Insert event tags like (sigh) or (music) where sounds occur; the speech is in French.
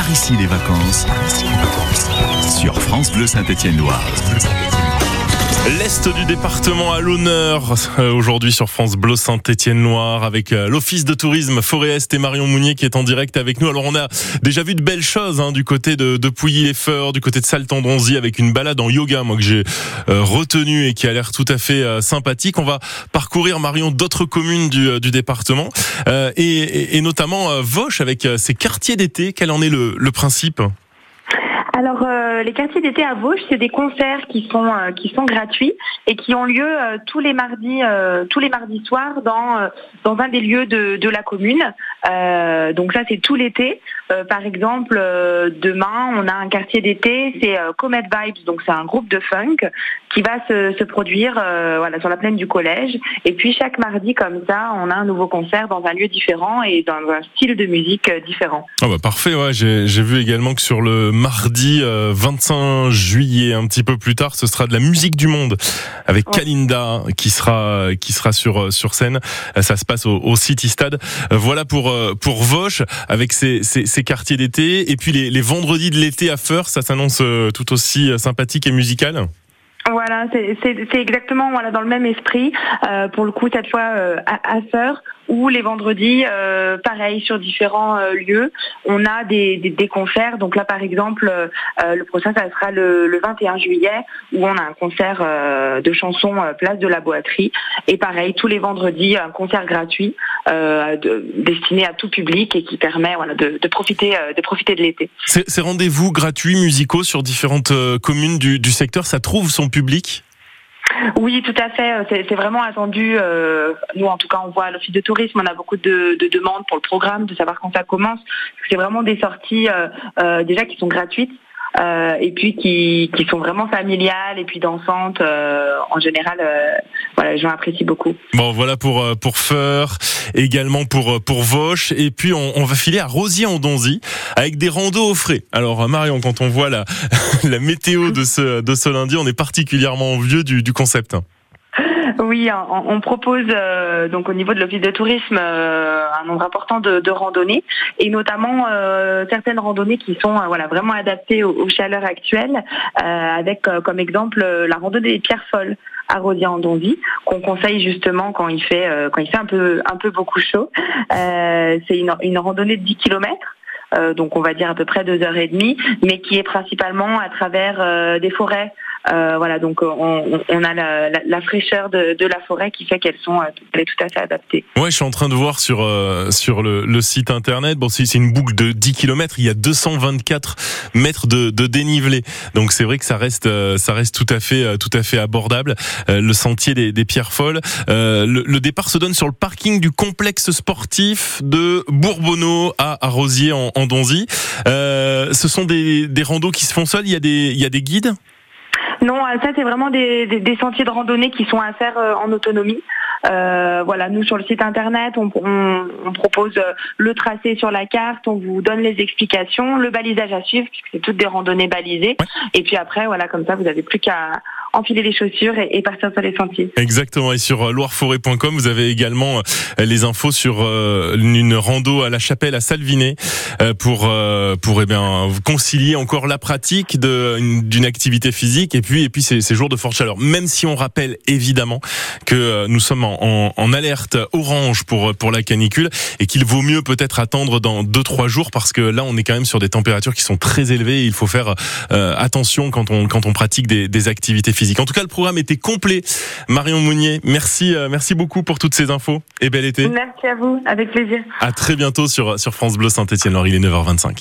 par ici les vacances. Sur France Bleu Saint-Étienne-Loire. L'Est du département à l'honneur euh, aujourd'hui sur France Bleu Saint-Étienne-Loire avec euh, l'Office de tourisme Forêt Est et Marion Mounier qui est en direct avec nous. Alors on a déjà vu de belles choses hein, du côté de, Pouilly-les-Feurs, du côté de Saltendronzy avec une balade en yoga moi que j'ai euh, retenu et qui a l'air tout à fait sympathique. On va parcourir Marion d'autres communes du, du département et, et, notamment Vauche avec ses quartiers d'été. Quel en est le, le principe? Alors, euh, les quartiers d'été à Vosges, c'est des concerts qui sont euh, qui sont gratuits et qui ont lieu euh, tous les mardis tous les mardis soirs dans dans un des lieux de, de la commune. donc ça, c'est tout l'été. par exemple, demain, on a un quartier d'été, c'est Comet Vibes, donc c'est un groupe de funk qui va se, se produire voilà sur la plaine du collège. Et puis chaque mardi, comme ça, on a un nouveau concert dans un lieu différent et dans un style de musique différent. Ah bah parfait, ouais. J'ai vu également que sur le mardi 25 euh, juillet, un petit peu plus tard, ce sera de la musique du monde avec Kalinda qui sera qui sera sur euh, sur scène. Euh, ça se passe au, City Stade. Voilà pour pour Vosges avec ses, ses, quartiers d'été et puis les, les vendredis de l'été à Feur, ça s'annonce tout aussi sympathique et musical. Voilà, c'est exactement voilà dans le même esprit. Euh, pour le coup, cette fois euh, à, à Sœur, ou les vendredis, euh, pareil sur différents euh, lieux, on a des, concerts. Donc là, par exemple, euh, le prochain, ça sera le, le, 21 juillet, où on a un concert de chansons place de la boîterie. Et pareil, tous les vendredis, un concert gratuit de, destiné à tout public et qui permet de, profiter de l'été. Ces rendez-vous gratuits musicaux sur différentes communes du secteur, ça trouve son public? Oui, tout à fait. C'est vraiment attendu. Euh, nous, en tout cas, on voit l'Office de tourisme, on a beaucoup de, demandes pour le programme, de savoir quand ça commence. C'est vraiment des sorties euh, euh, déjà qui sont gratuites. Euh, et puis qui, qui, sont vraiment familiales et puis dansantes. Euh, en général, euh, voilà, les gens apprécient beaucoup. Bon, voilà pour pour Feur, également pour pour Vauche, et puis on, on va filer à Rosier-en-Donzy avec des randos au frais. Alors Marion, quand on voit la (laughs) la météo de ce de ce lundi, on est particulièrement vieux du, du concept. Oui, on, propose euh, donc au niveau de l'office de tourisme euh, un nombre important de, randonnées et notamment euh, certaines randonnées qui sont voilà vraiment adaptées aux, chaleurs actuelles, avec comme exemple la randonnée des pierres folles à Rosier-en-Donzy qu'on conseille justement quand il fait quand il fait un peu un peu beaucoup chaud. C'est une, randonnée de 10 kilomètres euh, donc on va dire à peu près deux heures et demie, mais qui est principalement à travers des forêts. Euh, voilà, donc on, on a la, la, la fraîcheur de, de, la forêt qui fait qu'elles sont est tout à fait adaptées. Ouais, je suis en train de voir sur sur le, le, site internet. Bon, c'est une boucle de 10 km. Il y a 224 mètres de, de dénivelé. Donc c'est vrai que ça reste ça reste tout à fait tout à fait abordable. le sentier des, des pierres folles. Le, le, départ se donne sur le parking du complexe sportif de Bourbonneau à, à Rosier en, en Donzy. Euh, ce sont des, des randos qui se font seuls. Il y a des, il y a des guides? Non, euh, ça c'est vraiment des, des, sentiers de randonnée qui sont à faire euh, en autonomie. Euh, voilà, nous sur le site internet, on, on, on, propose le tracé sur la carte, on vous donne les explications, le balisage à suivre puisque c'est toutes des randonnées balisées. Et puis après, voilà, comme ça, vous n'avez plus qu'à enfiler les chaussures et, partir sur les sentiers. Exactement. Et sur euh, loireforêt.com, vous avez également euh, les infos sur euh, une rando à la chapelle à Salvinet pour pour eh bien concilier encore la pratique d'une activité physique et puis et puis ces, ces, jours de forte chaleur. Même si on rappelle évidemment que nous sommes en, alerte orange pour pour la canicule et qu'il vaut mieux peut-être attendre dans deux trois jours parce que là on est quand même sur des températures qui sont très élevées. Et il faut faire attention quand on quand on pratique des, des activités physiques en tout cas, le programme était complet. Marion Mounier, merci, euh, merci beaucoup pour toutes ces infos et bel été. Merci à vous, avec plaisir. À très bientôt sur, sur France Bleu Saint-Etienne. Alors, il est 9h25.